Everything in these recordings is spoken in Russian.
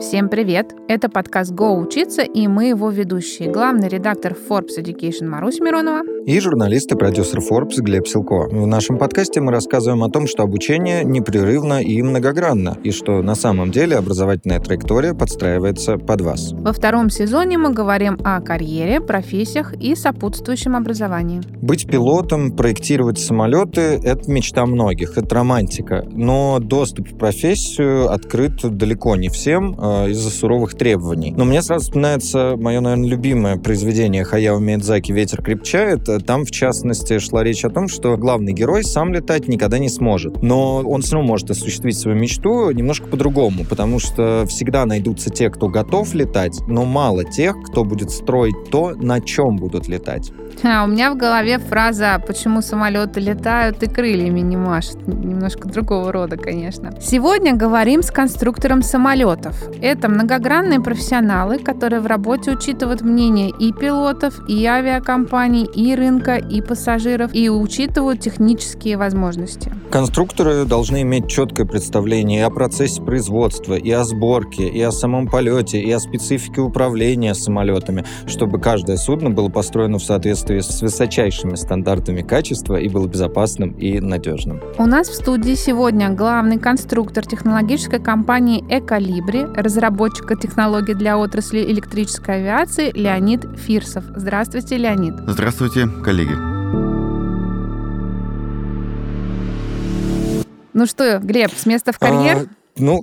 Всем привет! Это подкаст «Го учиться» и мы его ведущие. Главный редактор Forbes Education Марусь Миронова и журналист и продюсер Forbes Глеб Силко. В нашем подкасте мы рассказываем о том, что обучение непрерывно и многогранно, и что на самом деле образовательная траектория подстраивается под вас. Во втором сезоне мы говорим о карьере, профессиях и сопутствующем образовании. Быть пилотом, проектировать самолеты — это мечта многих, это романтика. Но доступ в профессию открыт далеко не всем э, из-за суровых требований. Но мне сразу вспоминается мое, наверное, любимое произведение Хаяо Миядзаки «Ветер крепчает», там, в частности, шла речь о том, что главный герой сам летать никогда не сможет. Но он все равно может осуществить свою мечту немножко по-другому, потому что всегда найдутся те, кто готов летать, но мало тех, кто будет строить то, на чем будут летать. А, у меня в голове фраза «почему самолеты летают и крыльями не машут». Немножко другого рода, конечно. Сегодня говорим с конструктором самолетов. Это многогранные профессионалы, которые в работе учитывают мнение и пилотов, и авиакомпаний, и рынка, и пассажиров, и учитывают технические возможности. Конструкторы должны иметь четкое представление и о процессе производства, и о сборке, и о самом полете, и о специфике управления самолетами, чтобы каждое судно было построено в соответствии с высочайшими стандартами качества и было безопасным и надежным. У нас в студии сегодня главный конструктор технологической компании «Эколибри», разработчика технологий для отрасли электрической авиации Леонид Фирсов. Здравствуйте, Леонид. Здравствуйте, коллеги. Ну что, Глеб, с места в карьер? А, ну,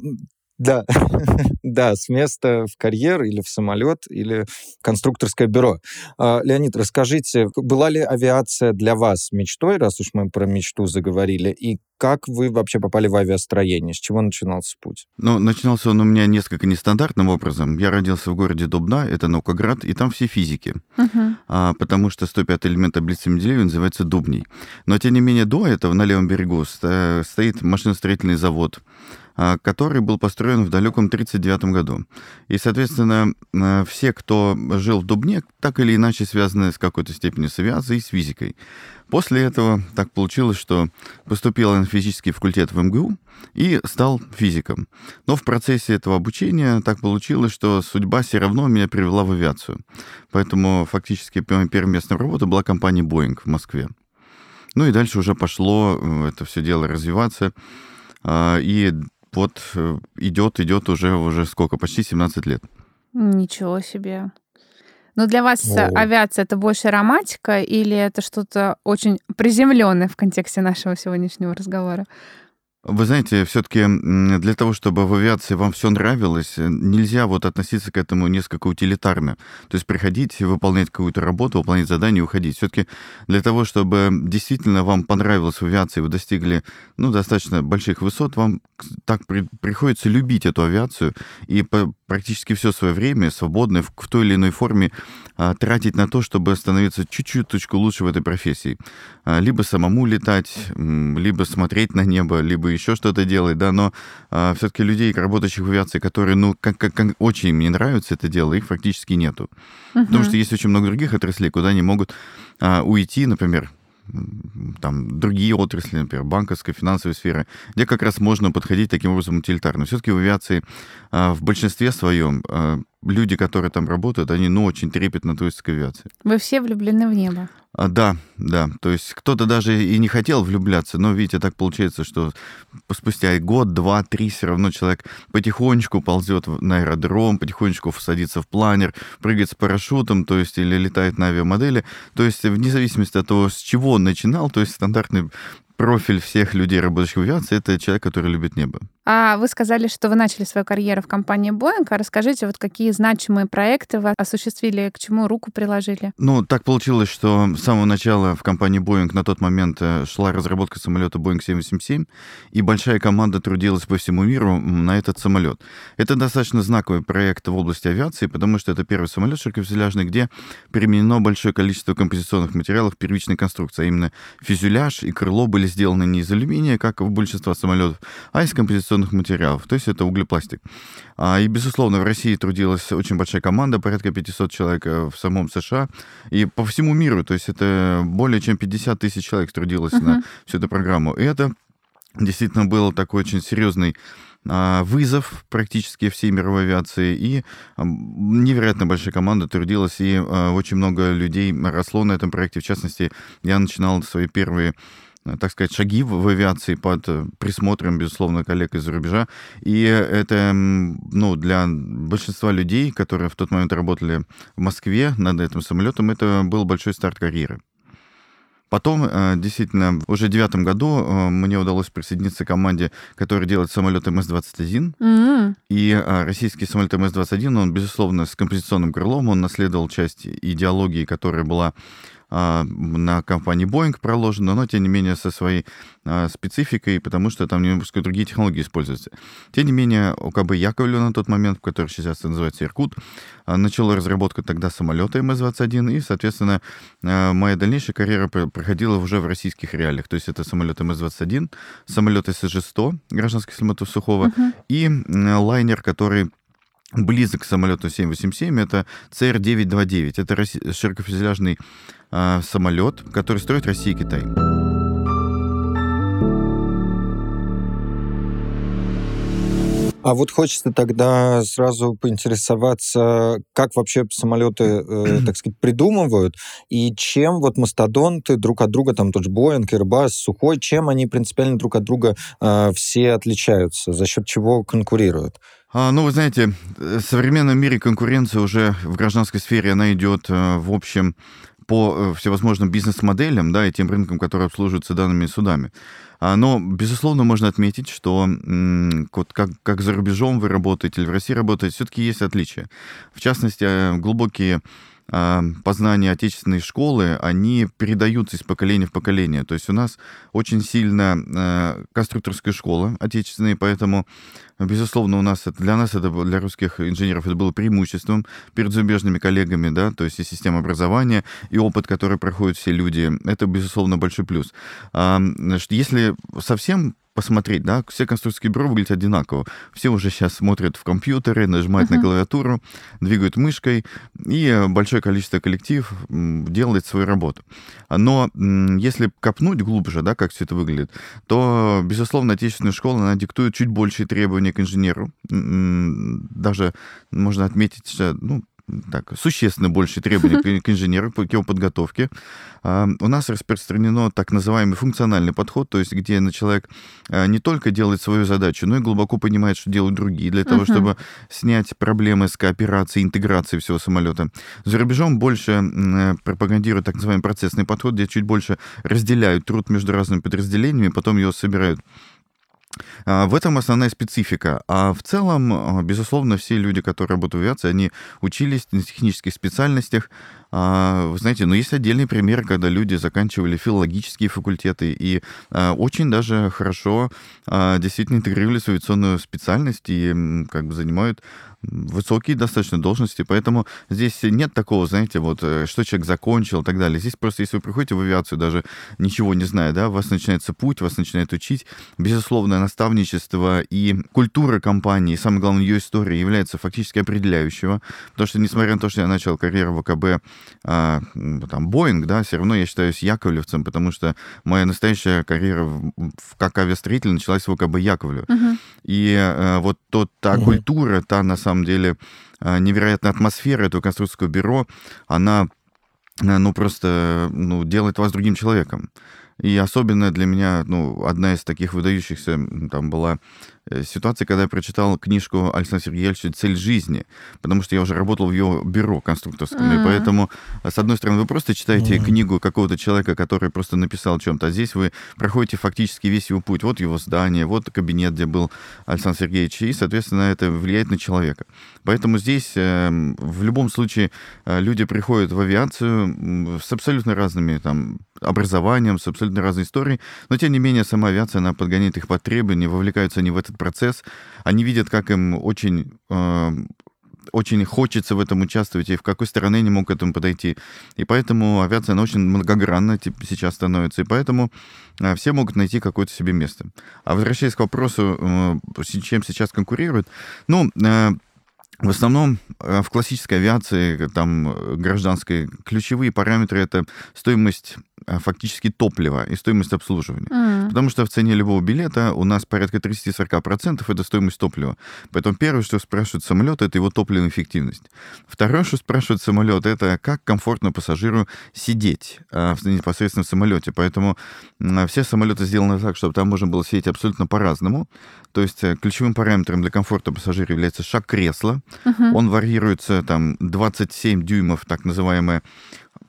да, да, с места в карьер или в самолет, или в конструкторское бюро. А, Леонид, расскажите, была ли авиация для вас мечтой, раз уж мы про мечту заговорили, и как вы вообще попали в авиастроение? С чего начинался путь? Ну, начинался он у меня несколько нестандартным образом. Я родился в городе Дубна, это Наукоград, и там все физики. Uh-huh. А, потому что 105 элемент таблицы Менделеева называется Дубней. Но, тем не менее, до этого на левом берегу стоит машиностроительный завод, который был построен в далеком 1939 году. И, соответственно, а, все, кто жил в Дубне, так или иначе связаны с какой-то степенью с авиацией и с физикой. После этого так получилось, что поступил на физический факультет в МГУ и стал физиком. Но в процессе этого обучения так получилось, что судьба все равно меня привела в авиацию. Поэтому фактически первая местная работа была компания Boeing в Москве. Ну и дальше уже пошло э, это все дело развиваться. А, и вот э, идет, идет уже, уже сколько, почти 17 лет. Ничего себе. Но для вас О. авиация это больше романтика или это что-то очень приземленное в контексте нашего сегодняшнего разговора? Вы знаете, все-таки для того, чтобы в авиации вам все нравилось, э, нельзя вот относиться к этому несколько утилитарно. То есть приходить, выполнять какую-то работу, выполнять задание уходить. Все-таки для того, чтобы действительно вам понравилось в авиации, вы достигли ну, достаточно больших высот, вам так при, приходится любить эту авиацию и по, практически все свое время свободное в, в той или иной форме а, тратить на то, чтобы становиться чуть-чуть лучше в этой профессии. А, либо самому летать, либо смотреть на небо, либо еще что-то делать, да, но а, все-таки людей, работающих в авиации, которые, ну, как, как, как очень мне нравится это дело, их фактически нету. Uh-huh. Потому что есть очень много других отраслей, куда они могут а, уйти, например, там, другие отрасли, например, банковская, финансовая сфера, где как раз можно подходить таким образом утилитарно. Все-таки в авиации а, в большинстве своем а, люди, которые там работают, они, ну, очень трепетно относятся к авиации. Вы все влюблены в небо? А, да, да. То есть кто-то даже и не хотел влюбляться, но, видите, так получается, что спустя год, два, три все равно человек потихонечку ползет на аэродром, потихонечку садится в планер, прыгает с парашютом, то есть или летает на авиамодели. То есть вне зависимости от того, с чего он начинал, то есть стандартный профиль всех людей, работающих в авиации, это человек, который любит небо. А вы сказали, что вы начали свою карьеру в компании Boeing. А расскажите, вот какие значимые проекты вы осуществили, к чему руку приложили? Ну, так получилось, что с самого начала в компании Boeing на тот момент э, шла разработка самолета Boeing 787, и большая команда трудилась по всему миру на этот самолет. Это достаточно знаковый проект в области авиации, потому что это первый самолет широкофюзеляжный, где применено большое количество композиционных материалов первичной конструкции, а именно фюзеляж и крыло были сделаны не из алюминия, как у большинства самолетов, а из композиционных материалов, то есть это углепластик. А, и, безусловно, в России трудилась очень большая команда, порядка 500 человек э, в самом США, и по всему миру, то есть это более чем 50 тысяч человек трудилось uh-huh. на всю эту программу. И это действительно был такой очень серьезный а, вызов практически всей мировой авиации, и невероятно большая команда трудилась, и а, очень много людей росло на этом проекте. В частности, я начинал свои первые так сказать, шаги в авиации под э, присмотром, безусловно, коллег из-за рубежа. И это, ну, для большинства людей, которые в тот момент работали в Москве над этим самолетом, это был большой старт карьеры. Потом, э, действительно, уже в девятом году э, мне удалось присоединиться к команде, которая делает самолет МС-21. Mm-hmm. И российский самолет МС-21, он, безусловно, с композиционным крылом, он наследовал часть идеологии, которая была на компании Boeing проложено, но, тем не менее, со своей а, спецификой, потому что там немножко другие технологии используются. Тем не менее, УКБ Яковлев на тот момент, который сейчас называется Иркут, а, начало разработку тогда самолета МС-21, и, соответственно, моя дальнейшая карьера проходила уже в российских реалиях. То есть это самолет МС-21, самолет СЖ-100, гражданский самолет Сухого, uh-huh. и лайнер, который близок к самолету 787, это CR-929. Это широкофюзеляжный э, самолет, который строит Россия и Китай. А вот хочется тогда сразу поинтересоваться, как вообще самолеты, э, так сказать, придумывают, и чем вот мастодонты друг от друга, там тот же Боинг, Airbus, Сухой, чем они принципиально друг от друга э, все отличаются, за счет чего конкурируют? А, ну, вы знаете, в современном мире конкуренция уже в гражданской сфере, она идет, э, в общем, по э, всевозможным бизнес-моделям, да, и тем рынкам, которые обслуживаются данными судами. А, но, безусловно, можно отметить, что вот как, как за рубежом вы работаете или в России работаете, все-таки есть отличия. В частности, э, глубокие познания отечественной школы, они передаются из поколения в поколение. То есть у нас очень сильно э, конструкторская школа отечественная, поэтому, безусловно, у нас это, для нас это для русских инженеров это было преимуществом перед зарубежными коллегами, да, то есть и система образования, и опыт, который проходят все люди, это, безусловно, большой плюс. А, если совсем посмотреть, да, все конструкторские бюро выглядят одинаково. Все уже сейчас смотрят в компьютеры, нажимают uh-huh. на клавиатуру, двигают мышкой, и большое количество коллектив делает свою работу. Но если копнуть глубже, да, как все это выглядит, то, безусловно, отечественная школа, она диктует чуть большие требования к инженеру. Даже можно отметить, ну, так, существенно больше требований к, инженеру, к его подготовке. А, у нас распространено так называемый функциональный подход, то есть где человек а, не только делает свою задачу, но и глубоко понимает, что делают другие, для того, uh-huh. чтобы снять проблемы с кооперацией, интеграцией всего самолета. За рубежом больше пропагандируют так называемый процессный подход, где чуть больше разделяют труд между разными подразделениями, потом его собирают в этом основная специфика. А в целом, а, безусловно, все люди, которые работают в авиации, они учились на технических специальностях. А, вы знаете, но есть отдельный пример, когда люди заканчивали филологические факультеты и очень даже хорошо действительно интегрировали в авиационную специальность и как бы занимают высокие достаточно должности, поэтому здесь нет такого, знаете, вот, э, что человек закончил и так далее. Здесь просто, если вы приходите в авиацию, даже ничего не зная, да, у вас начинается путь, вас начинает учить. Безусловно, наставничество и культура компании, самое главное, ее история является фактически определяющего, потому что, несмотря на то, что я начал карьеру в АКБ, а, там, Боинг, да, все равно я считаюсь яковлевцем, потому что моя настоящая карьера в, как авиастроитель началась в АКБ Яковлев. Uh-huh. И а, вот тот, та uh-huh. культура, та, на самом деле а, невероятная атмосфера этого конструкторского бюро, она э, ну, просто ну, делает вас другим человеком. И особенно для меня, ну, одна из таких выдающихся там была Э, ситуации, когда я прочитал книжку Александра Сергеевича «Цель жизни», потому что я уже работал в его бюро конструкторском, mm-hmm. и поэтому, э, с одной стороны, вы просто читаете mm-hmm. книгу какого-то человека, который просто написал о чем-то, а здесь вы проходите фактически весь его путь. Вот его здание, вот кабинет, где был Александр Сергеевич, и, соответственно, это влияет на человека. Поэтому здесь э, в любом случае люди приходят в авиацию с абсолютно разными там образованием, с абсолютно разной историей, но, тем не менее, сама авиация, она подгоняет их под требования, вовлекаются они в этот процесс, они видят, как им очень э, очень хочется в этом участвовать, и в какой стороне они могут к этому подойти. И поэтому авиация, она очень многогранна сейчас становится, и поэтому э, все могут найти какое-то себе место. А возвращаясь к вопросу, э, чем сейчас конкурируют, ну, э, в основном в классической авиации, там, гражданской, ключевые параметры — это стоимость фактически топлива и стоимость обслуживания. Mm. Потому что в цене любого билета у нас порядка 30-40% это стоимость топлива. Поэтому первое, что спрашивают самолет, это его топливная эффективность. Второе, что спрашивает самолет, это как комфортно пассажиру сидеть а, непосредственно в самолете. Поэтому все самолеты сделаны так, чтобы там можно было сидеть абсолютно по-разному. То есть э, ключевым параметром для комфорта пассажира является шаг кресла. Uh-huh. Он варьируется там 27 дюймов, так называемая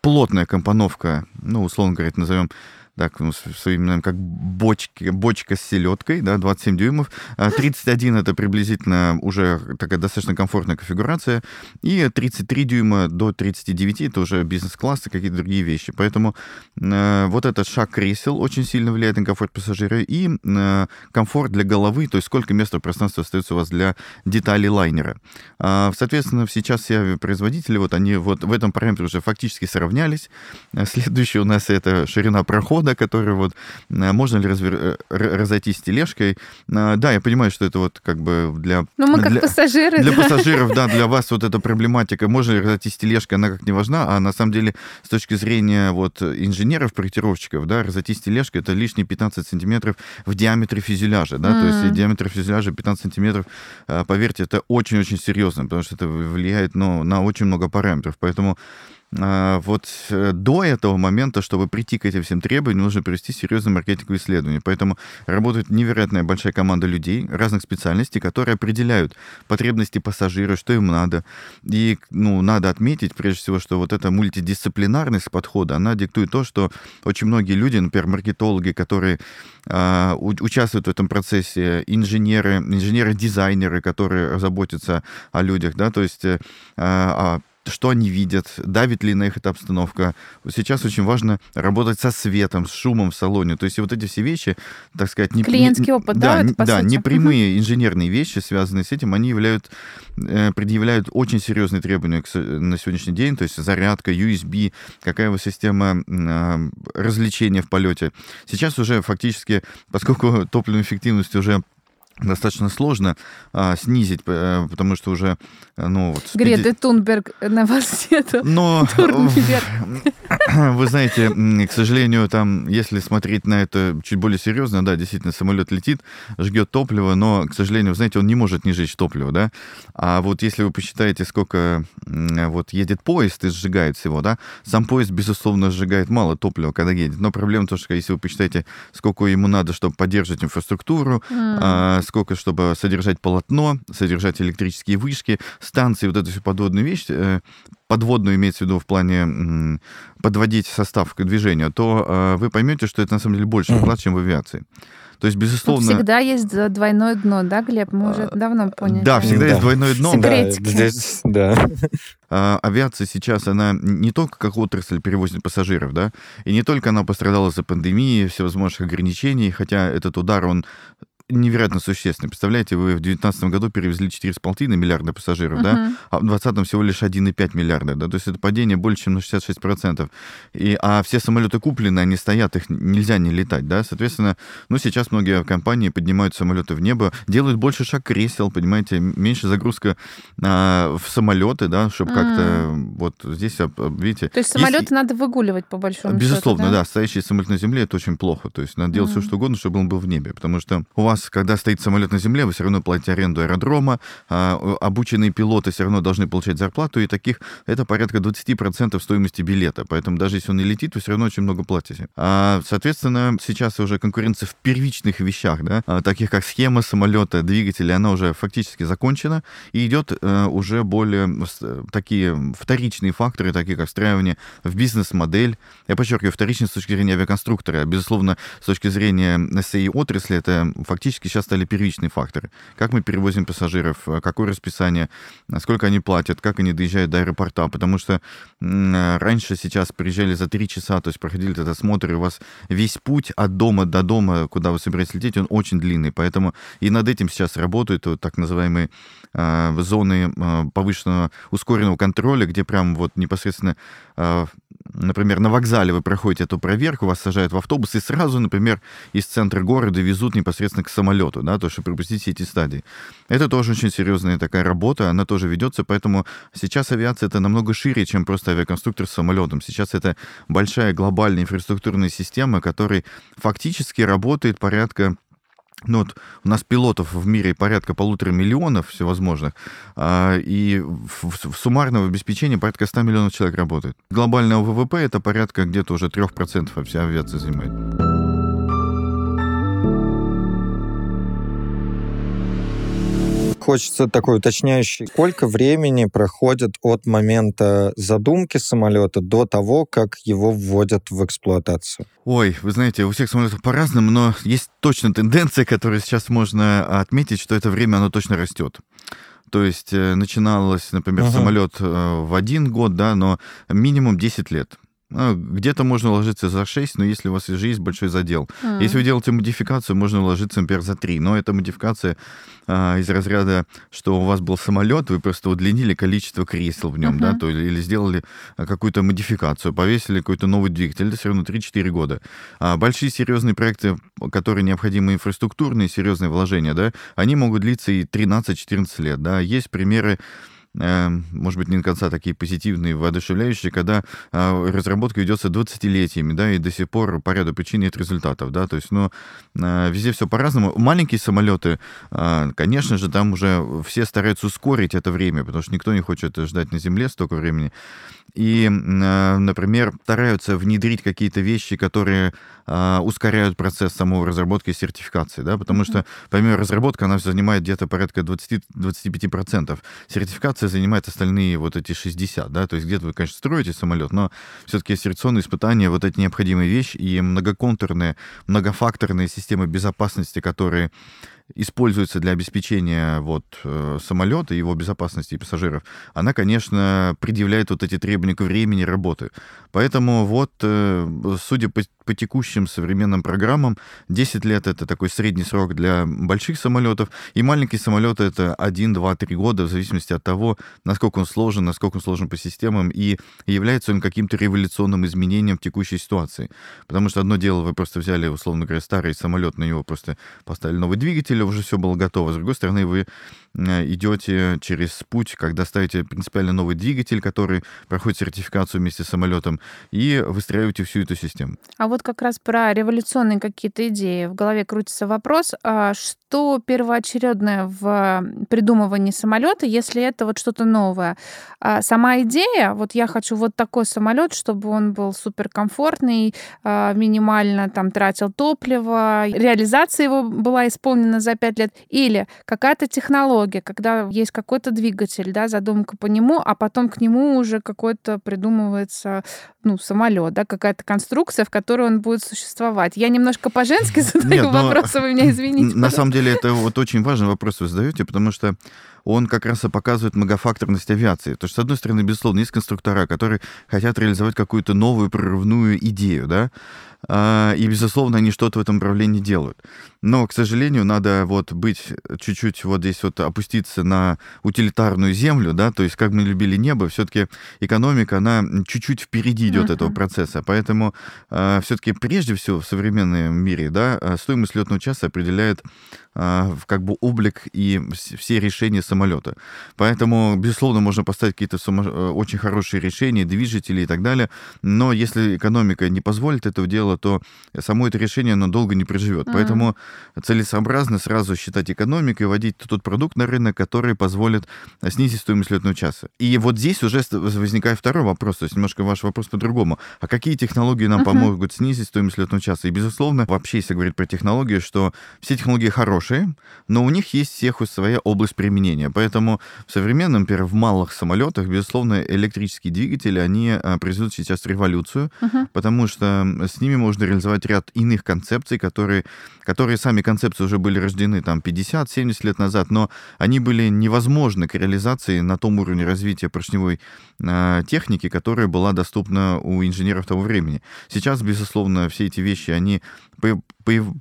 плотная компоновка, ну, условно говоря, назовем так, ну, своим, как бочки, бочка с селедкой, да, 27 дюймов. 31 а это приблизительно уже такая достаточно комфортная конфигурация. И 33 дюйма до 39 это уже бизнес-класс и какие-то другие вещи. Поэтому э, вот этот шаг кресел очень сильно влияет на комфорт пассажира. И э, комфорт для головы, то есть сколько места в пространстве остается у вас для деталей лайнера. Э, соответственно, сейчас все производители, вот они вот в этом параметре уже фактически сравнялись. Следующий у нас это ширина прохода да, который вот э, можно ли развер... Э, разойтись с тележкой. Э, да, я понимаю, что это вот как бы для... Ну, мы как для... пассажиры. Для да. пассажиров, да, для вас вот эта проблематика, можно ли разойтись с тележкой, она как не важна, а на самом деле с точки зрения вот инженеров, проектировщиков, да, разойтись с тележкой это лишние 15 сантиметров в диаметре фюзеляжа, да, mm. то есть диаметр фюзеляжа 15 сантиметров, поверьте, это очень-очень серьезно, потому что это влияет ну, на очень много параметров, поэтому вот э, до этого момента, чтобы прийти к этим всем требованиям, нужно провести серьезное маркетинговое исследование. Поэтому работает невероятная большая команда людей разных специальностей, которые определяют потребности пассажира, что им надо. И ну, надо отметить, прежде всего, что вот эта мультидисциплинарность подхода, она диктует то, что очень многие люди, например, маркетологи, которые э, участвуют в этом процессе, инженеры, инженеры-дизайнеры, которые заботятся о людях, да, то есть э, а, что они видят, давит ли на их эта обстановка. Сейчас очень важно работать со светом, с шумом в салоне. То есть вот эти все вещи, так сказать... Не, Клиентский опыт, да? Да, да непрямые угу. инженерные вещи, связанные с этим, они являют, э, предъявляют очень серьезные требования на сегодняшний день. То есть зарядка, USB, какая у система э, развлечения в полете. Сейчас уже фактически, поскольку топливная эффективность уже достаточно сложно а, снизить, э, потому что уже, э, ну вот... Грета Тунберг на вас это. Но, вы знаете, к сожалению, там, если смотреть на это чуть более серьезно, да, действительно, самолет летит, жгет топливо, но, к сожалению, знаете, он не может не жечь топливо, да, а вот если вы посчитаете, сколько вот едет поезд и сжигает всего, да, сам поезд, безусловно, сжигает мало топлива, когда едет, но проблема в том, что если вы посчитаете, сколько ему надо, чтобы поддерживать инфраструктуру, mm сколько, чтобы содержать полотно, содержать электрические вышки, станции, вот эту всю подводную вещь, э, подводную имеется в виду в плане подводить состав к движению, то э, вы поймете, что это на самом деле больше вклад, чем в авиации. То есть, безусловно... Ну, всегда есть двойное дно, да, Глеб? Мы уже давно поняли. Да, всегда да. есть двойное дно. Секретики. Да, здесь, да. А, авиация сейчас, она не только как отрасль перевозит пассажиров, да, и не только она пострадала за пандемией, всевозможных ограничений, хотя этот удар, он невероятно существенно. Представляете, вы в 2019 году перевезли 4,5 миллиарда пассажиров, uh-huh. да, а в 2020 всего лишь 1,5 миллиарда, да, то есть это падение больше, чем на 66%. И, а все самолеты куплены, они стоят, их нельзя не летать, да, соответственно, ну, сейчас многие компании поднимают самолеты в небо, делают больше шаг кресел, понимаете, меньше загрузка а, в самолеты, да, чтобы uh-huh. как-то вот здесь, видите... То есть самолеты есть... надо выгуливать, по большому Безусловно, счету, да? да, стоящий самолет на земле, это очень плохо, то есть надо делать uh-huh. все, что угодно, чтобы он был в небе, потому что у вас вас, когда стоит самолет на земле, вы все равно платите аренду аэродрома, а, обученные пилоты все равно должны получать зарплату, и таких это порядка 20% стоимости билета. Поэтому даже если он не летит, вы все равно очень много платите. А, соответственно, сейчас уже конкуренция в первичных вещах, да, а, таких как схема самолета, двигателя, она уже фактически закончена, и идет э, уже более такие вторичные факторы, такие как встраивание в бизнес-модель. Я подчеркиваю, вторичные с точки зрения авиаконструктора. Безусловно, с точки зрения всей отрасли, это фактически фактически сейчас стали первичные факторы. Как мы перевозим пассажиров, э, какое расписание, сколько они платят, как они доезжают до аэропорта. Потому что э, раньше сейчас приезжали за три часа, то есть проходили этот осмотр, и у вас весь путь от дома до дома, куда вы собираетесь лететь, он очень длинный. Поэтому и над этим сейчас работают вот так называемые э, зоны повышенного ускоренного контроля, где прям вот непосредственно например, на вокзале вы проходите эту проверку, вас сажают в автобус и сразу, например, из центра города везут непосредственно к самолету, да, то, чтобы пропустить все эти стадии. Это тоже очень серьезная такая работа, она тоже ведется, поэтому сейчас авиация это намного шире, чем просто авиаконструктор с самолетом. Сейчас это большая глобальная инфраструктурная система, которая фактически работает порядка ну вот у нас пилотов в мире порядка полутора миллионов всевозможных, а, и в, в суммарного обеспечения порядка 100 миллионов человек работает. Глобального ВВП это порядка где-то уже 3% вся авиация занимает. Хочется такой уточняющий. Сколько времени проходит от момента задумки самолета до того, как его вводят в эксплуатацию? Ой, вы знаете, у всех самолетов по-разному, но есть точно тенденция, которую сейчас можно отметить, что это время, оно точно растет. То есть э, начиналось, например, uh-huh. самолет э, в один год, да, но минимум 10 лет. А, где-то можно уложиться за 6, но если у вас уже есть большой задел. Mm. Если вы делаете модификацию, можно уложиться, например, за 3. Но эта модификация а, из разряда, что у вас был самолет, вы просто удлинили количество кресел в нем, uh-huh. да, то, или сделали а, какую-то модификацию, повесили какой-то новый двигатель, это все равно 3-4 года. А большие серьезные проекты, которые необходимы инфраструктурные, серьезные вложения, да, они могут длиться и 13-14 лет, да. Есть примеры может быть, не до конца такие позитивные, воодушевляющие, когда а, разработка ведется 20-летиями, да, и до сих пор по ряду причин нет результатов, да, то есть, ну, а, везде все по-разному. Маленькие самолеты, а, конечно же, там уже все стараются ускорить это время, потому что никто не хочет ждать на Земле столько времени. И, например, стараются внедрить какие-то вещи, которые ускоряют процесс самого разработки и сертификации, да, потому что, помимо разработки, она занимает где-то порядка 20-25%. Сертификация занимает остальные вот эти 60, да, то есть где-то вы, конечно, строите самолет, но все-таки серекционные испытания, вот эти необходимые вещи и многоконтурные, многофакторные системы безопасности, которые используется для обеспечения вот э, самолета, его безопасности и пассажиров, она, конечно, предъявляет вот эти требования к времени работы. Поэтому вот, э, судя по, по текущим современным программам, 10 лет — это такой средний срок для больших самолетов, и маленький самолет — это 1, 2, 3 года, в зависимости от того, насколько он сложен, насколько он сложен по системам, и является он каким-то революционным изменением в текущей ситуации. Потому что одно дело, вы просто взяли, условно говоря, старый самолет, на него просто поставили новый двигатель, деле уже все было готово. С другой стороны, вы идете через путь, когда ставите принципиально новый двигатель, который проходит сертификацию вместе с самолетом, и выстраиваете всю эту систему. А вот как раз про революционные какие-то идеи. В голове крутится вопрос, а что первоочередное в придумывании самолета, если это вот что-то новое? А сама идея, вот я хочу вот такой самолет, чтобы он был суперкомфортный, а, минимально там тратил топливо, реализация его была исполнена за пять лет, или какая-то технология, когда есть какой-то двигатель, да, задумка по нему, а потом к нему уже какой-то придумывается ну, самолет, да, какая-то конструкция, в которой он будет существовать. Я немножко по-женски задаю Нет, вопросы, вы меня извините. На самом деле это вот очень важный вопрос вы задаете, потому что он как раз и показывает многофакторность авиации. То есть, с одной стороны, безусловно, есть конструктора, которые хотят реализовать какую-то новую прорывную идею, да, а, и, безусловно, они что-то в этом направлении делают. Но, к сожалению, надо вот быть чуть-чуть вот здесь вот опуститься на утилитарную землю, да, то есть как мы любили небо, все-таки экономика, она чуть-чуть впереди идет uh-huh. этого процесса, поэтому э, все-таки прежде всего в современном мире, да, а, стоимость летного часа определяет как бы облик и все решения самолета. Поэтому, безусловно, можно поставить какие-то э, очень хорошие решения, движители и так далее, но если экономика не позволит этого дело, то само это решение, оно долго не проживет. Mm-hmm. Поэтому целесообразно сразу считать экономикой, вводить тот продукт на рынок, который позволит снизить стоимость летного часа. И вот здесь уже возникает второй вопрос, то есть немножко ваш вопрос по-другому. А какие технологии нам mm-hmm. помогут снизить стоимость летного часа? И, безусловно, вообще, если говорить про технологии, что все технологии хорошие, но у них есть всех своя область применения. Поэтому в современном, например, в малых самолетах, безусловно, электрические двигатели, они а, произведут сейчас революцию, uh-huh. потому что с ними можно реализовать ряд иных концепций, которые, которые сами концепции уже были рождены там 50-70 лет назад, но они были невозможны к реализации на том уровне развития поршневой э, техники, которая была доступна у инженеров того времени. Сейчас, безусловно, все эти вещи, они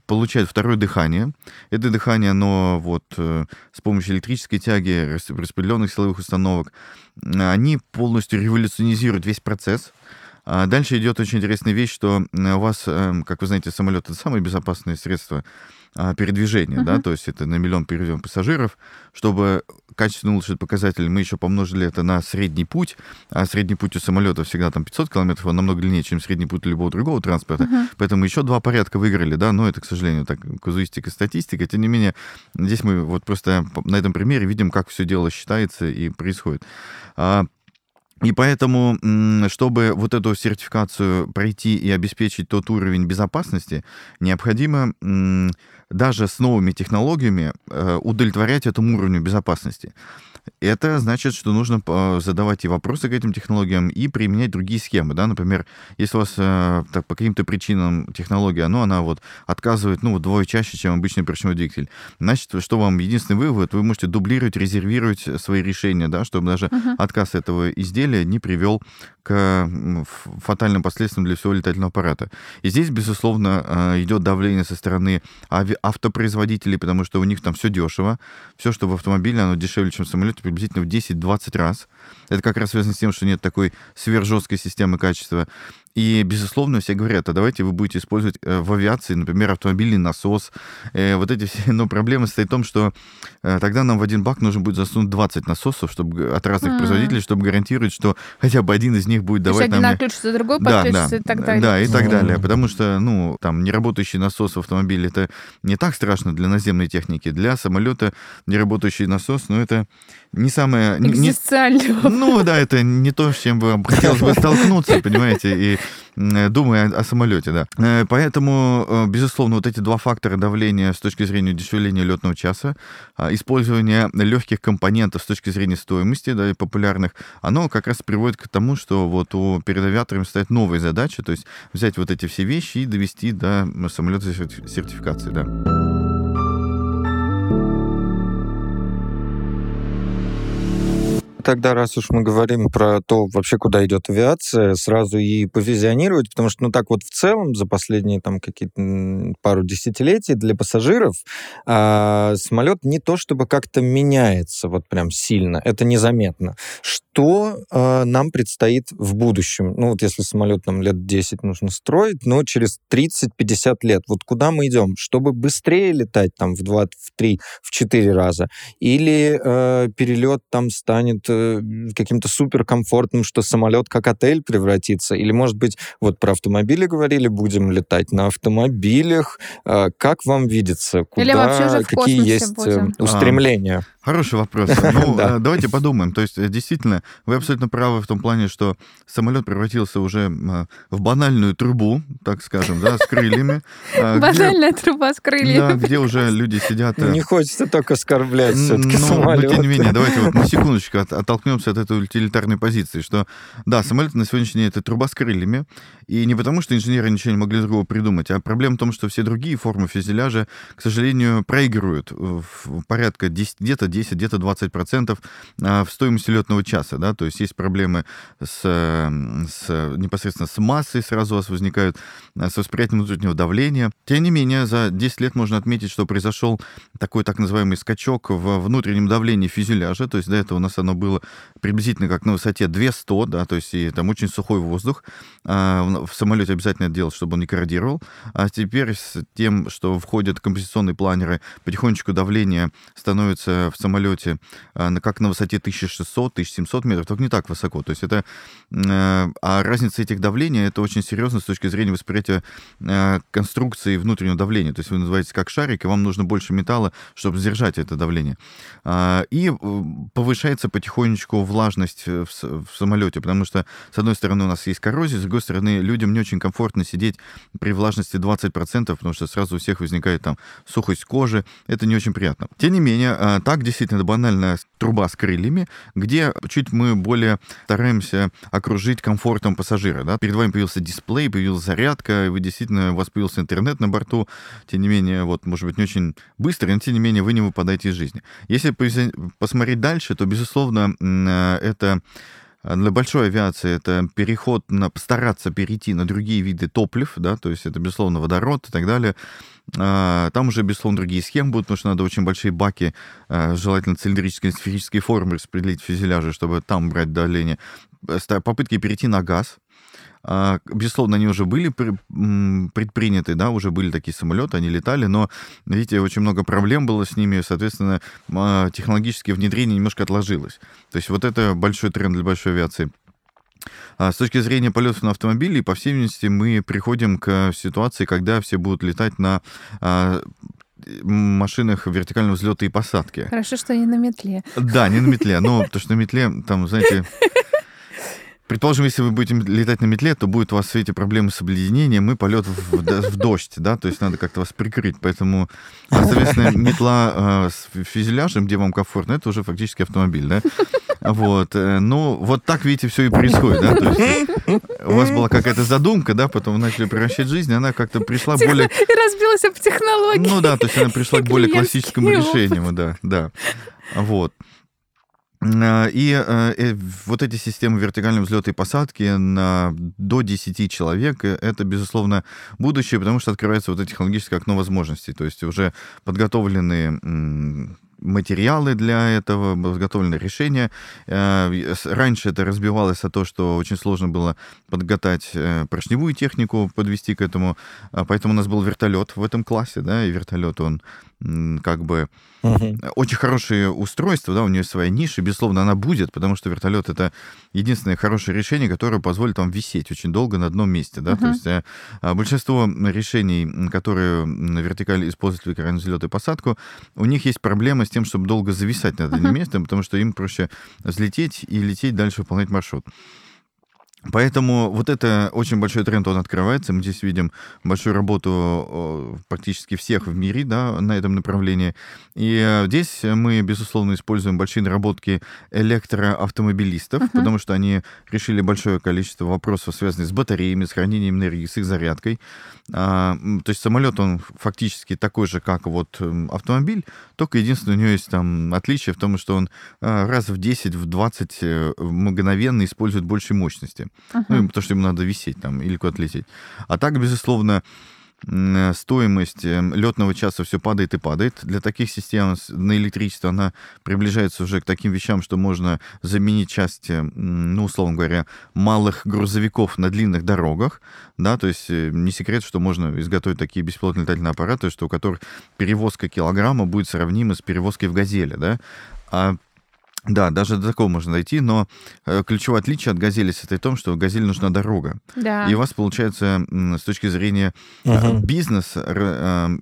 получают второе дыхание. Это дыхание, оно вот э, с помощью электрической тяги, распределенных силовых установок, они полностью революционизируют весь процесс, дальше идет очень интересная вещь, что у вас, эм, как вы знаете, самолет это самое безопасное средство а, передвижения, uh-huh. да, то есть это на миллион переведем пассажиров. Чтобы качественно улучшить показатель, мы еще помножили это на средний путь, а средний путь у самолета всегда там 500 километров, он намного длиннее, чем средний путь любого другого транспорта, uh-huh. поэтому еще два порядка выиграли, да, но это, к сожалению, так, казуистика, статистика, тем не менее, здесь мы вот просто на этом примере видим, как все дело считается и происходит. И поэтому, чтобы вот эту сертификацию пройти и обеспечить тот уровень безопасности, необходимо даже с новыми технологиями э, удовлетворять этому уровню безопасности. Это значит, что нужно э, задавать и вопросы к этим технологиям и применять другие схемы. Да? Например, если у вас э, так, по каким-то причинам технология, ну, она вот отказывает ну, вдвое чаще, чем обычный поршневой двигатель, значит, что вам единственный вывод, вы можете дублировать, резервировать свои решения, да, чтобы даже uh-huh. отказ этого изделия не привел к фатальным последствиям для всего летательного аппарата. И здесь, безусловно, э, идет давление со стороны автопроизводителей, потому что у них там все дешево. Все, что в автомобиле, оно дешевле, чем в самолете, приблизительно в 10-20 раз. Это как раз связано с тем, что нет такой сверхжесткой системы качества. И, безусловно, все говорят, а давайте вы будете использовать э, в авиации, например, автомобильный насос. Э, вот эти все, но проблема состоит в том, что э, тогда нам в один бак нужно будет засунуть 20 насосов чтобы, от разных mm-hmm. производителей, чтобы гарантировать, что хотя бы один из них будет давать То есть нам... один отключится, другой подключится да, и так далее. Да, и так mm-hmm. далее. Потому что, ну, там, неработающий насос в автомобиле, это не так страшно для наземной техники. Для самолета неработающий насос, ну, это не самое... Экзистенциально. Не, ну, да, это не то, с чем бы хотелось бы столкнуться, понимаете, и думая о, самолете, да. Э, поэтому, э, безусловно, вот эти два фактора давления с точки зрения дешевления летного часа, а, использование легких компонентов с точки зрения стоимости, да, и популярных, оно как раз приводит к тому, что вот у перед стоят новые задачи, то есть взять вот эти все вещи и довести до самолета сертификации, да. Тогда, раз уж мы говорим про то, вообще куда идет авиация, сразу и повизионировать, потому что, ну так вот в целом за последние там какие-то пару десятилетий для пассажиров а, самолет не то чтобы как-то меняется вот прям сильно, это незаметно. Что а, нам предстоит в будущем? Ну вот если самолет нам лет 10 нужно строить, но через 30-50 лет, вот куда мы идем? Чтобы быстрее летать там в 2, в 3, в 4 раза? Или э, перелет там станет Э, каким-то суперкомфортным, что самолет как отель превратится? Или, может быть, вот про автомобили говорили, будем летать на автомобилях. А, как вам видится? Куда, Или вообще уже в какие есть э, будем? устремления? А, хороший вопрос. Ну, э, давайте подумаем. То есть, действительно, вы абсолютно правы в том плане, что самолет превратился уже в банальную трубу, так скажем, да, с крыльями. А, Банальная труба с крыльями. Да, где уже люди сидят. Не хочется только оскорблять все-таки самолет. Но, тем не менее, давайте вот на секундочку от, оттолкнемся от этой утилитарной позиции, что, да, самолет на сегодняшний день это труба с крыльями, и не потому, что инженеры ничего не могли другого придумать, а проблема в том, что все другие формы фюзеляжа, к сожалению, проигрывают в порядка 10, где-то 10, где-то 20 процентов а, в стоимости летного часа, да, то есть есть проблемы с, с непосредственно с массой, сразу у вас возникают, а, с восприятием внутреннего давления. Тем не менее, за 10 лет можно отметить, что произошел такой так называемый скачок в внутреннем давлении фюзеляжа, то есть до этого у нас оно было было приблизительно как на высоте 200, да, то есть и там очень сухой воздух. А, в самолете обязательно это делать, чтобы он не корродировал. А теперь с тем, что входят компенсационные планеры, потихонечку давление становится в самолете а, как на высоте 1600-1700 метров, только не так высоко. То есть это... А, а разница этих давлений, это очень серьезно с точки зрения восприятия конструкции внутреннего давления. То есть вы называетесь как шарик, и вам нужно больше металла, чтобы сдержать это давление. И э, повышается потихонечку влажность э, в, в самолете, потому что, с одной стороны, у нас есть коррозия, с другой стороны, людям не очень комфортно сидеть при влажности 20%, потому что сразу у всех возникает там сухость кожи, это не очень приятно. Тем не менее, а, так действительно банальная труба с крыльями, где чуть мы более стараемся окружить комфортом пассажира. Да? Перед вами появился дисплей, появилась зарядка, вы действительно, у вас появился интернет на борту, тем не менее, вот, может быть, не очень быстро, но тем не менее, вы не выпадаете из жизни. Если посмотреть дальше, то, безусловно, Э, это для большой авиации это переход на постараться перейти на другие виды топлив, да, то есть это, безусловно, водород и так далее. А, там уже, безусловно, другие схемы будут, потому что надо очень большие баки, э, желательно цилиндрической, сферической формы распределить в фюзеляже, чтобы там брать давление. Попытки перейти на газ, А, безусловно, они уже были предприняты, да, уже были такие самолеты, они летали, но, видите, очень много проблем было с ними, соответственно, а, технологическое внедрение немножко отложилось. То есть вот это большой тренд для большой авиации. А с точки зрения полетов на автомобиле, по всей видимости, мы приходим к ситуации, когда все будут летать на машинах вертикального взлета и посадки. Хорошо, что не на метле. Да, не на метле. Но потому что на метле, там, знаете, Предположим, если вы будете летать на метле, то будет у вас все эти проблемы с обледенением и полет в, в дождь, да, то есть надо как-то вас прикрыть. Поэтому, соответственно, метла э, с фюзеляжем, где вам комфортно, это уже фактически автомобиль, да. Вот. Ну, вот так, видите, все и происходит, да. То есть у вас была какая-то задумка, да, потом вы начали превращать жизнь, она как-то пришла Техно... более... И разбилась об технологии. Ну да, то есть она пришла к более классическому решению, да, да. Вот. Э, и э, э, вот эти системы вертикального взлета и посадки на, до 10 человек, это, безусловно, будущее, потому что открывается вот технологическое окно возможностей. То есть уже подготовленные материалы для этого, подготовлены решения. Раньше это разбивалось о то, что очень сложно было подготовить поршневую технику, подвести к этому. А поэтому у нас был вертолет в этом классе, да, и вертолет, он как бы угу. очень хорошее устройство, да, у нее своя ниша, безусловно, она будет, потому что вертолет это единственное хорошее решение, которое позволит вам висеть очень долго на одном месте, да, угу. то есть а, большинство решений, которые вертикально используют вертикальный взлет и посадку, у них есть проблема с тем, чтобы долго зависать над одним угу. местом, потому что им проще взлететь и лететь дальше выполнять маршрут. Поэтому вот это очень большой тренд, он открывается. Мы здесь видим большую работу практически всех в мире да, на этом направлении. И э, здесь мы, безусловно, используем большие наработки электроавтомобилистов, uh-huh. потому что они решили большое количество вопросов, связанных с батареями, с хранением энергии, с их зарядкой. А, то есть самолет, он фактически такой же, как вот автомобиль, только единственное, у него есть там отличие в том, что он а, раз в 10, в 20 э, мгновенно использует больше мощности. Uh-huh. Ну, потому что ему надо висеть там или куда-то лететь. А так, безусловно, Э, стоимость эм, летного часа все падает и падает. Для таких систем на электричество она приближается уже к таким вещам, что можно заменить часть, э, ну, условно говоря, малых грузовиков на длинных дорогах. Да, то есть э, не секрет, что можно изготовить такие беспилотные летательные аппараты, что у которых перевозка килограмма будет сравнима с перевозкой в «Газели». Да? А да, даже до такого можно дойти, но э, ключевое отличие от «Газели» состоит в том, что «Газели» нужна дорога. Да. И у вас получается с точки зрения uh-huh. бизнеса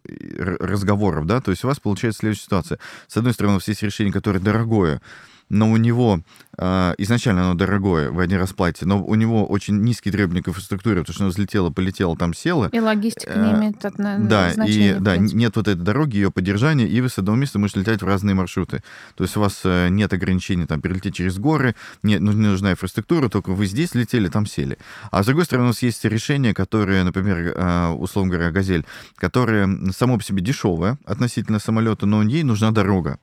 разговоров, да, то есть у вас получается следующая ситуация. С одной стороны, у вас есть решение, которое дорогое, но у него э, изначально оно дорогое в одни расплате, но у него очень низкий требования к инфраструктуре, потому что оно взлетело, полетело, там село. И логистика э, не имеет на, да, значения. И, да, нет вот этой дороги, ее поддержания, и вы с одного места можете летать в разные маршруты. То есть у вас э, нет ограничений там перелететь через горы, нет, ну, не нужна инфраструктура, только вы здесь летели, там сели. А с другой стороны, у нас есть решение, которое, например, э, условно говоря, «Газель», которое само по себе дешевое относительно самолета, но ей нужна дорога.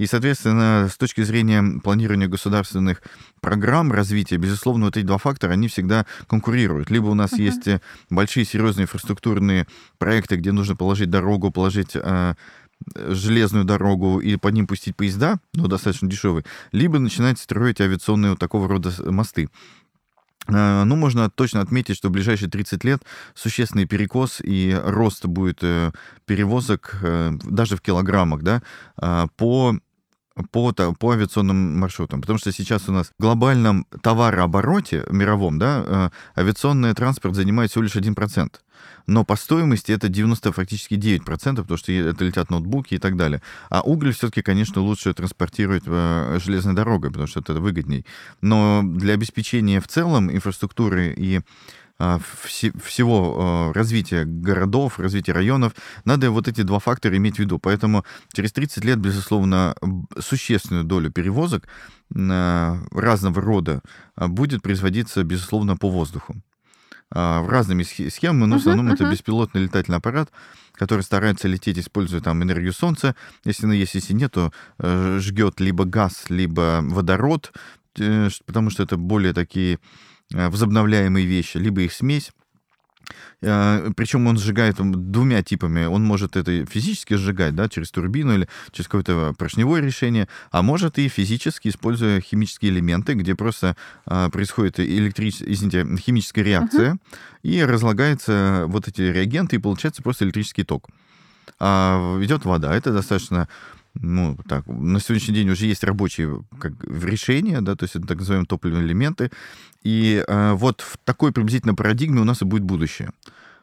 И, соответственно, с точки зрения планирования государственных программ развития, безусловно, вот эти два фактора, они всегда конкурируют. Либо у нас uh-huh. есть э, большие серьезные инфраструктурные проекты, где нужно положить дорогу, положить э, железную дорогу и по ним пустить поезда, но достаточно дешевые, либо начинать строить авиационные вот такого рода мосты. Э, ну, можно точно отметить, что в ближайшие 30 лет существенный перекос и рост будет перевозок даже в килограммах, да, по по, по авиационным маршрутам. Потому что сейчас у нас в глобальном товарообороте мировом, да, э, авиационный транспорт занимает всего лишь 1%. Но по стоимости это 90 фактически 9%, потому что это летят ноутбуки и так далее. А уголь все-таки, конечно, лучше транспортировать э, железной дорогой, потому что это выгодней. Но для обеспечения в целом инфраструктуры и всего а, развития городов, развития районов, надо вот эти два фактора иметь в виду. Поэтому через 30 лет, безусловно, существенную долю перевозок разного рода а, будет производиться, безусловно, по воздуху. В разными схемами, но в основном uh-huh, это беспилотный летательный аппарат, который старается лететь, используя там энергию солнца. Если она есть, если нет, то э, жгет либо газ, либо водород, э, потому что это более такие возобновляемые вещи, либо их смесь. Э, Причем он сжигает двумя типами. Он может это физически сжигать, да, через турбину или через какое-то поршневое решение, а может и физически, используя химические элементы, где просто а, происходит электрич... извините, химическая реакция, uh-huh. и разлагаются вот эти реагенты, и получается просто электрический ток. А идет вода, это достаточно ну, так, на сегодняшний день уже есть рабочие как, решения, да, то есть это так называемые топливные элементы. И э, вот в такой приблизительно парадигме у нас и будет будущее.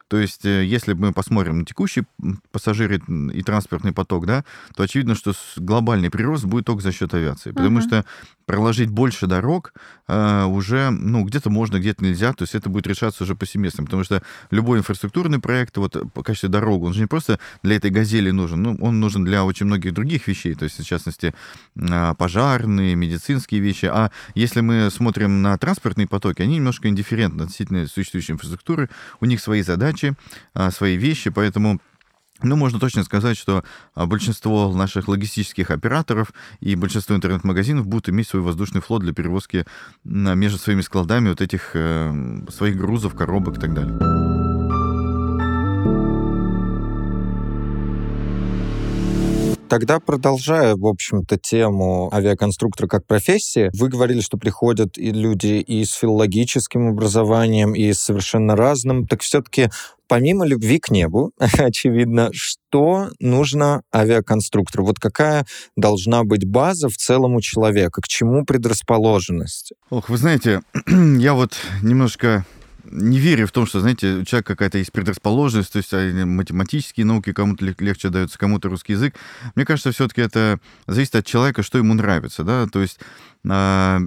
То есть, э, если мы посмотрим на текущий пассажиры и транспортный поток, да, то очевидно, что глобальный прирост будет только за счет авиации. Потому uh-huh. что проложить больше дорог э, уже, ну, где-то можно, где-то нельзя. То есть это будет решаться уже повсеместно. Потому что любой инфраструктурный проект, вот по качеству дорог, он же не просто для этой газели нужен, ну, он нужен для очень многих других вещей. То есть, в частности, э, пожарные, медицинские вещи. А если мы смотрим на транспортные потоки, они немножко индифферентны относительно существующей инфраструктуры. У них свои задачи задачи, а, свои вещи, поэтому ну, можно точно сказать, что а, большинство наших логистических операторов и большинство интернет-магазинов будут иметь свой воздушный флот для перевозки между своими складами вот этих э, своих грузов, коробок и так далее. Тогда, продолжая, в общем-то, тему авиаконструктора как профессии, вы говорили, что приходят и люди и с филологическим образованием, и с совершенно разным. Так все-таки помимо любви к небу, очевидно, что нужно авиаконструктору? Вот какая должна быть база в целом у человека? К чему предрасположенность? Ох, вы знаете, я вот немножко не верю в том, что, знаете, у человека какая-то есть предрасположенность, то есть а, математические науки кому-то легче даются, кому-то русский язык. Мне кажется, все-таки это зависит от человека, что ему нравится, да, то есть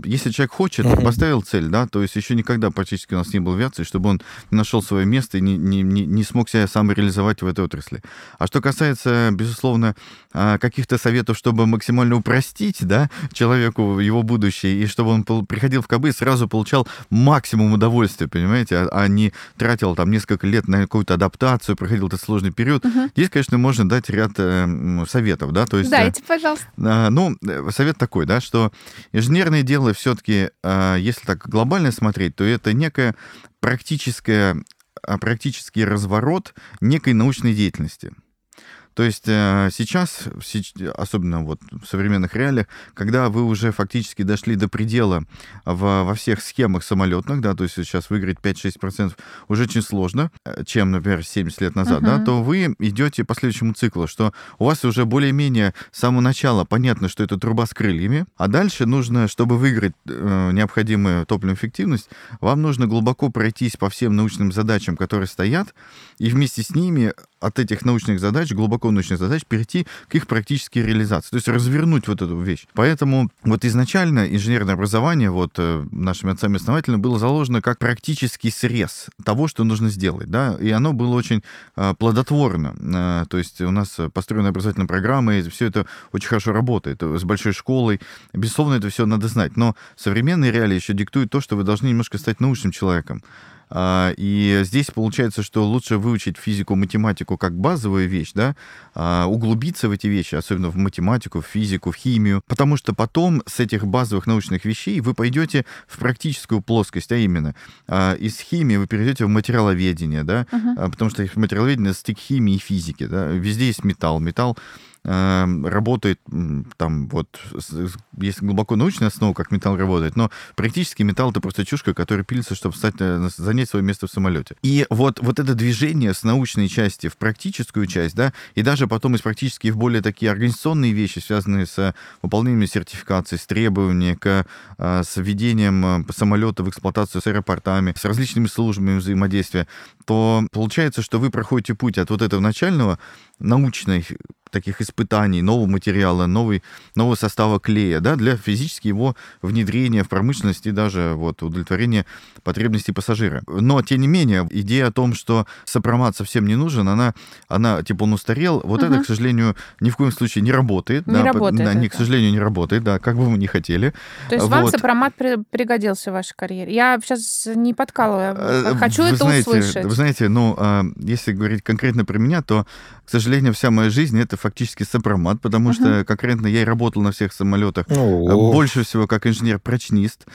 если человек хочет, mm-hmm. поставил цель, да, то есть еще никогда практически у нас не было авиации, чтобы он нашел свое место и не, не, не, смог себя сам реализовать в этой отрасли. А что касается, безусловно, а, каких-то советов, чтобы максимально упростить, да, человеку его будущее, и чтобы он приходил в КБ и сразу получал максимум удовольствия, понимаете, а, а не тратил там несколько лет на какую-то адаптацию, проходил этот сложный период. Mm-hmm. Здесь, конечно, можно дать ряд э, советов, да, то есть... Дайте, пожалуйста. Э, ну, совет такой, да, что инженерное дело все-таки, а, если так глобально смотреть, то это некая практическая, практический разворот некой научной деятельности. То есть э, сейчас, особенно вот в современных реалиях, когда вы уже фактически дошли до предела в, во всех схемах самолетных, да, то есть сейчас выиграть 5-6% уже очень сложно, э, чем, например, 70 лет назад, uh-huh. да, то вы идете по следующему циклу, что у вас уже более-менее с самого начала понятно, что это труба с крыльями, а дальше нужно, чтобы выиграть э, необходимую топливную эффективность, вам нужно глубоко пройтись по всем научным задачам, которые стоят, и вместе с ними от этих научных задач, глубоко научных задач, перейти к их практической реализации. То есть развернуть вот эту вещь. Поэтому вот изначально инженерное образование вот э, нашими отцами-основателями было заложено как практический срез того, что нужно сделать. Да? И оно было очень э, плодотворно. Э, то есть у нас построены образовательные программы, и все это очень хорошо работает. С большой школой. Безусловно, это все надо знать. Но современные реалии еще диктуют то, что вы должны немножко стать научным человеком. А, и здесь получается, что лучше выучить физику, математику как базовую вещь, да, а, углубиться в эти вещи, особенно в математику, в физику, в химию, потому что потом с этих базовых научных вещей вы пойдете в практическую плоскость, а именно а, из химии вы перейдете в материаловедение, да, uh-huh. потому что материаловедение стык химии и физики, да, везде есть металл, металл работает там вот, есть глубоко научная основа, как металл работает, но практически металл это просто чушка, которая пилится, чтобы стать, э, занять свое место в самолете. И вот, вот это движение с научной части в практическую часть, да, и даже потом из практически в более такие организационные вещи, связанные с выполнением сертификации, с требованиями к э, с введением э, самолета в эксплуатацию с аэропортами, с различными службами взаимодействия, то получается, что вы проходите путь от вот этого начального научной таких испытаний, нового материала, новый, нового состава клея, да, для физически его внедрения в промышленность и даже вот удовлетворения потребностей пассажира. Но, тем не менее, идея о том, что сопромат совсем не нужен, она, она типа, он устарел, вот угу. это, к сожалению, ни в коем случае не работает. Не да, работает. Да, не, к сожалению, не работает, да, как бы мы ни хотели. То есть вот. вам сопромат пригодился в вашей карьере? Я сейчас не подкалываю, э, хочу вы это знаете, услышать. Вы знаете, ну, а, если говорить конкретно про меня, то, к сожалению, вся моя жизнь — это фактически сопромат, потому uh-huh. что конкретно я и работал на всех самолетах. Uh-huh. Больше всего как инженер-прочнист.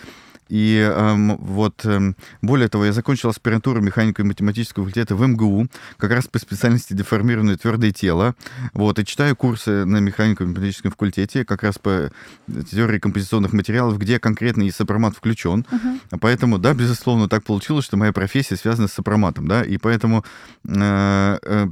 И э, вот, э, более того, я закончил аспирантуру механико математического факультета в МГУ, как раз по специальности деформированное твердое тело. Вот, и читаю курсы на механико-математическом факультете, как раз по теории композиционных материалов, где конкретно и сопромат включен. Uh-huh. Поэтому, да, безусловно, так получилось, что моя профессия связана с сопроматом, да, и поэтому э, э,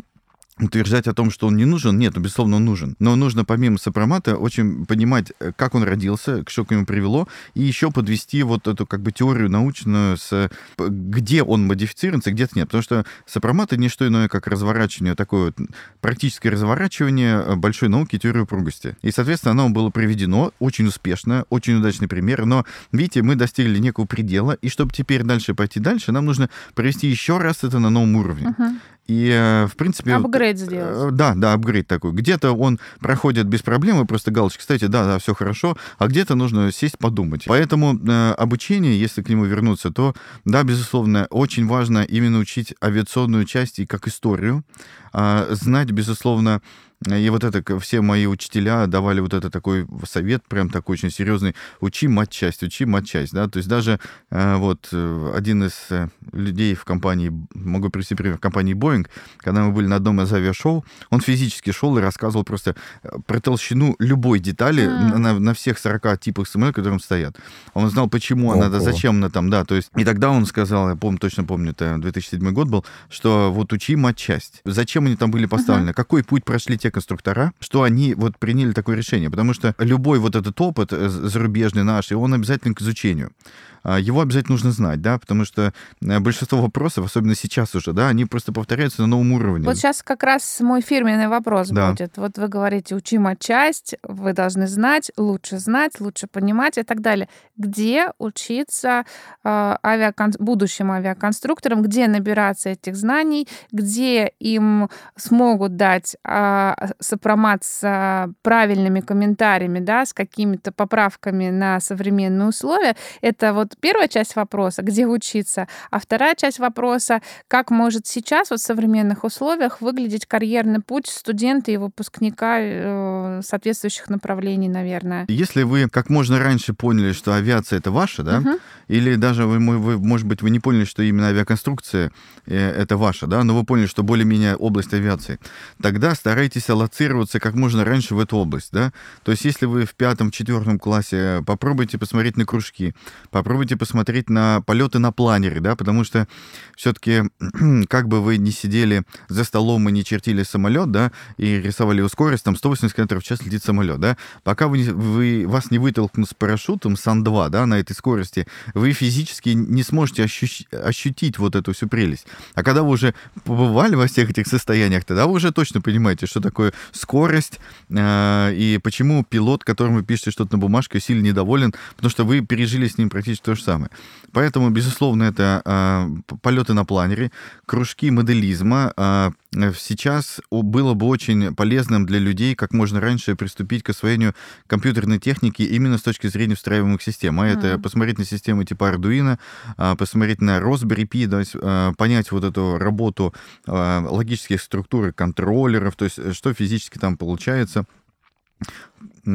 утверждать о том, что он не нужен, нет, безусловно, он нужен. Но нужно помимо сопромата очень понимать, э, как он родился, что к нему привело, и еще подвести вот эту как бы теорию научную, с, где он модифицируется, где-то нет. Потому что сопромат — не что иное, как разворачивание, такое вот практическое разворачивание э, большой науки теории упругости. И, соответственно, оно было проведено очень успешно, очень удачный пример, но, видите, мы достигли некого предела, и чтобы теперь дальше пойти дальше, нам нужно провести еще раз это на новом уровне. Uh-huh. И, э, в принципе... Апгрейд сделать. Э, да, да, апгрейд такой. Где-то он проходит без проблем, и просто галочка, кстати, да, да, все хорошо, а где-то нужно сесть подумать. Поэтому э, обучение, если к нему вернуться, то, да, безусловно, очень важно именно учить авиационную часть и как историю, э, знать, безусловно, и вот это все мои учителя давали вот это такой совет, прям такой очень серьезный, учи матчасть, учи матчасть, да, то есть даже э, вот э, один из э, людей в компании, могу привести пример, в компании Boeing, когда мы были на одном из авиашоу, он физически шел и рассказывал просто про толщину любой детали mm. на, на всех 40 типах самолетов, которые стоят. Он знал, почему Ого. надо, зачем она там, да, то есть, и тогда он сказал, я помню, точно помню, это 2007 год был, что вот учи матчасть. Зачем они там были поставлены, uh-huh. какой путь прошли те конструктора, что они вот приняли такое решение. Потому что любой вот этот опыт э, зарубежный наш, и он обязательно к изучению. А, его обязательно нужно знать, да, потому что э, большинство вопросов, особенно сейчас уже, да, они просто повторяются на новом уровне. Вот сейчас как раз мой фирменный вопрос да. будет. Вот вы говорите, учима часть, вы должны знать, лучше знать, лучше понимать и так далее. Где учиться э, авиакон... будущим авиаконструкторам, где набираться этих знаний, где им смогут дать э, сопромат с правильными комментариями, да, с какими-то поправками на современные условия. Это вот первая часть вопроса, где учиться, а вторая часть вопроса, как может сейчас вот в современных условиях выглядеть карьерный путь студента и выпускника э, соответствующих направлений, наверное. Если вы как можно раньше поняли, что авиация это ваша, да, угу. или даже вы, вы, может быть, вы не поняли, что именно авиаконструкция э, это ваша, да, но вы поняли, что более-менее область авиации, тогда старайтесь аллоцироваться как можно раньше в эту область, да. То есть, если вы в пятом-четвертом классе попробуйте посмотреть на кружки, попробуйте попробуйте посмотреть на полеты на планере, да, потому что все-таки, как бы вы ни сидели за столом и не чертили самолет, да, и рисовали его скорость, там 180 км в час летит самолет, да, пока вы, вы вас не вытолкнут с парашютом Сан-2, да, на этой скорости, вы физически не сможете ощу- ощутить вот эту всю прелесть. А когда вы уже побывали во всех этих состояниях, тогда вы уже точно понимаете, что такое скорость э, и почему пилот, которому вы пишете что-то на бумажке, сильно недоволен, потому что вы пережили с ним практически то же самое. Поэтому, безусловно, это э, полеты на планере, кружки моделизма. Э, сейчас было бы очень полезным для людей как можно раньше приступить к освоению компьютерной техники именно с точки зрения встраиваемых систем. А mm. это посмотреть на системы типа Arduino, э, посмотреть на Raspberry Pi, есть, э, понять вот эту работу э, логических структур контроллеров, то есть что физически там получается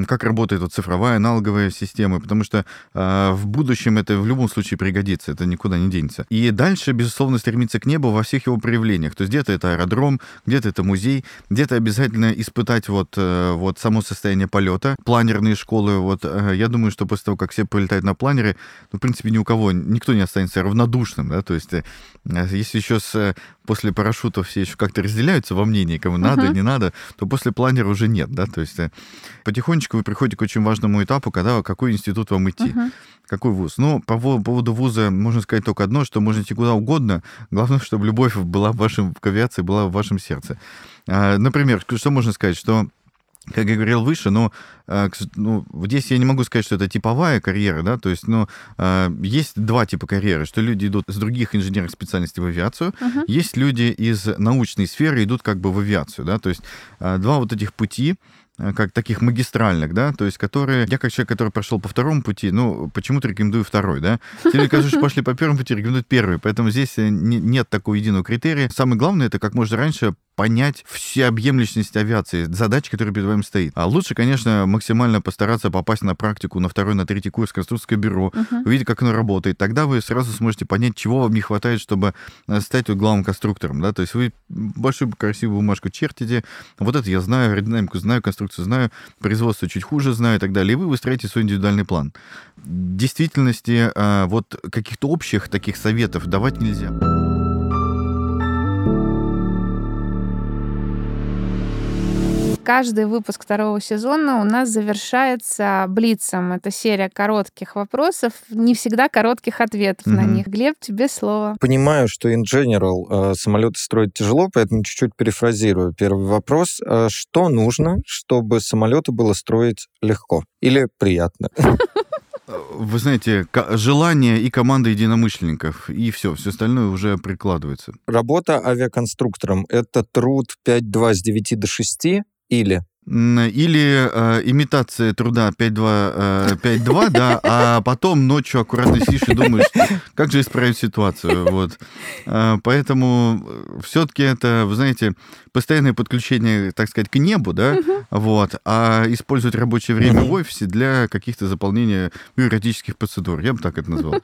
как работает вот цифровая аналоговая система, потому что э, в будущем это в любом случае пригодится, это никуда не денется. И дальше, безусловно, стремиться к небу во всех его проявлениях. То есть где-то это аэродром, где-то это музей, где-то обязательно испытать вот, э, вот само состояние полета, планерные школы. Вот э, я думаю, что после того, как все полетают на планере, ну, в принципе, ни у кого, никто не останется равнодушным, да, то есть э, если еще с, после парашютов все еще как-то разделяются во мнении, кому надо, uh-huh. не надо, то после планера уже нет, да, то есть э, потихоньку потихонечку вы приходите к очень важному этапу, когда какой институт вам идти. Uh-huh. Какой вуз? Ну, по поводу вуза можно сказать только одно, что можно идти куда угодно. Главное, чтобы любовь была в вашем, к авиации была в вашем сердце. А, например, что можно сказать? Что как я говорил выше, но а, ну, здесь я не могу сказать, что это типовая карьера, да, то есть, ну, есть два типа карьеры, что люди идут с других инженерных специальностей в авиацию, uh-huh. есть люди из научной сферы идут как бы в авиацию, да, то есть два вот этих пути, как таких магистральных, да, то есть которые... Я как человек, который прошел по второму пути, ну, почему-то рекомендую второй, да. Те люди, которые пошли по первому пути, рекомендуют первый, поэтому здесь э, не, нет такого единого критерия. Самое главное, это как можно раньше понять всеобъемлющность авиации, задачи, которые перед вами стоит. А лучше, конечно, максимально постараться попасть на практику на второй, на третий курс конструкторское бюро, uh-huh. увидеть, как оно работает. Тогда вы сразу сможете понять, чего вам не хватает, чтобы э, стать вот главным конструктором. Да? То есть вы большую красивую бумажку чертите, вот это я знаю, аэродинамику знаю, конструкцию знаю, производство чуть хуже знаю и так далее. И вы выстраиваете свой индивидуальный план. В действительности э, вот каких-то общих таких советов давать нельзя. Каждый выпуск второго сезона у нас завершается блицом. Это серия коротких вопросов, не всегда коротких ответов mm-hmm. на них. Глеб, тебе слово. Понимаю, что in general э, самолеты строить тяжело, поэтому чуть-чуть перефразирую. Первый вопрос. Э, что нужно, чтобы самолеты было строить легко или приятно? Вы знаете, желание и команда единомышленников, и все, все остальное уже прикладывается. Работа авиаконструктором — это труд 5-2 с 9 до 6 или или э, имитация труда 5-2, э, да, а потом ночью аккуратно сидишь и думаешь, как же исправить ситуацию, вот. Э, поэтому все-таки это, вы знаете, постоянное подключение, так сказать, к небу, да, вот, а использовать рабочее время в офисе для каких-то заполнения бюрократических процедур, я бы так это назвал.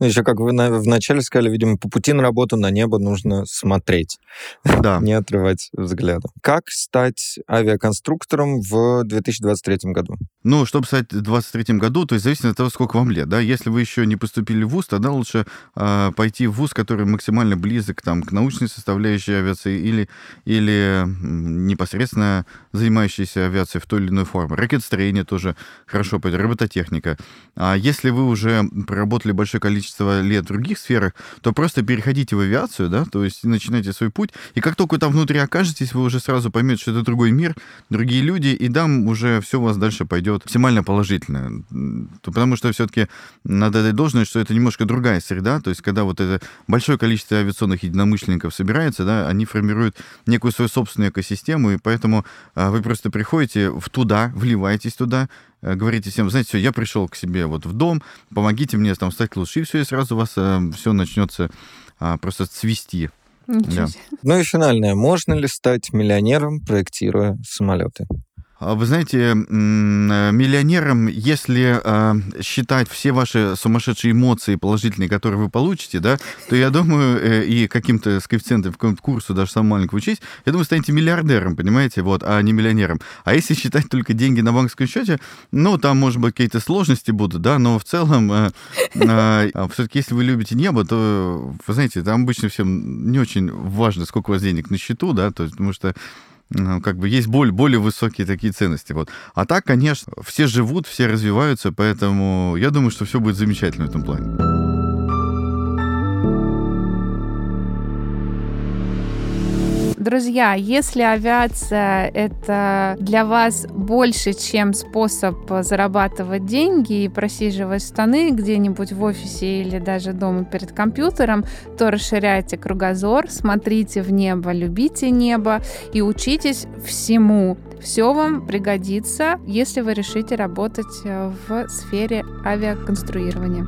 Ну, еще как вы на, вначале сказали, видимо, по пути на работу на небо нужно смотреть, да. не отрывать взгляда. Как стать авиаконструктором в 2023 году? Ну, чтобы стать в 2023 году, то есть зависит от того, сколько вам лет, да. Если вы еще не поступили в ВУЗ, тогда лучше э, пойти в ВУЗ, который максимально близок там, к научной составляющей авиации или, или непосредственно занимающийся авиацией в той или иной форме. Ракетостроение тоже хорошо пойдет, робототехника. А если вы уже проработали большое количество количество лет в других сферах, то просто переходите в авиацию, да, то есть начинайте свой путь, и как только там внутри окажетесь, вы уже сразу поймете, что это другой мир, другие люди, и там уже все у вас дальше пойдет максимально положительно. Потому что все-таки надо дать должное, что это немножко другая среда, то есть когда вот это большое количество авиационных единомышленников собирается, да, они формируют некую свою собственную экосистему, и поэтому а, вы просто приходите в туда, вливаетесь туда, говорите всем, знаете, все, я пришел к себе вот в дом, помогите мне там стать лучше, и все, и сразу у вас э, все начнется а, просто цвести. Да. Ну и финальное. Можно ли стать миллионером, проектируя самолеты? А вы знаете, э, миллионером, если а, считать все ваши сумасшедшие эмоции положительные, которые вы получите, да, то я думаю, э, и каким-то с коэффициентом в каком-то курсу даже самого маленького учить, я думаю, станете миллиардером, понимаете, вот, а не миллионером. А если считать только деньги на банковском счете, ну, там, может быть, какие-то сложности будут, да, но в целом, э, а, все-таки, если вы любите небо, то, вы знаете, там обычно всем не очень важно, сколько у вас денег на счету, да, то есть, потому что как бы есть более, более высокие такие ценности. Вот. А так, конечно, все живут, все развиваются, поэтому я думаю, что все будет замечательно в этом плане. Друзья, если авиация это для вас больше, чем способ зарабатывать деньги и просиживать штаны где-нибудь в офисе или даже дома перед компьютером, то расширяйте кругозор, смотрите в небо, любите небо и учитесь всему. Все вам пригодится, если вы решите работать в сфере авиаконструирования.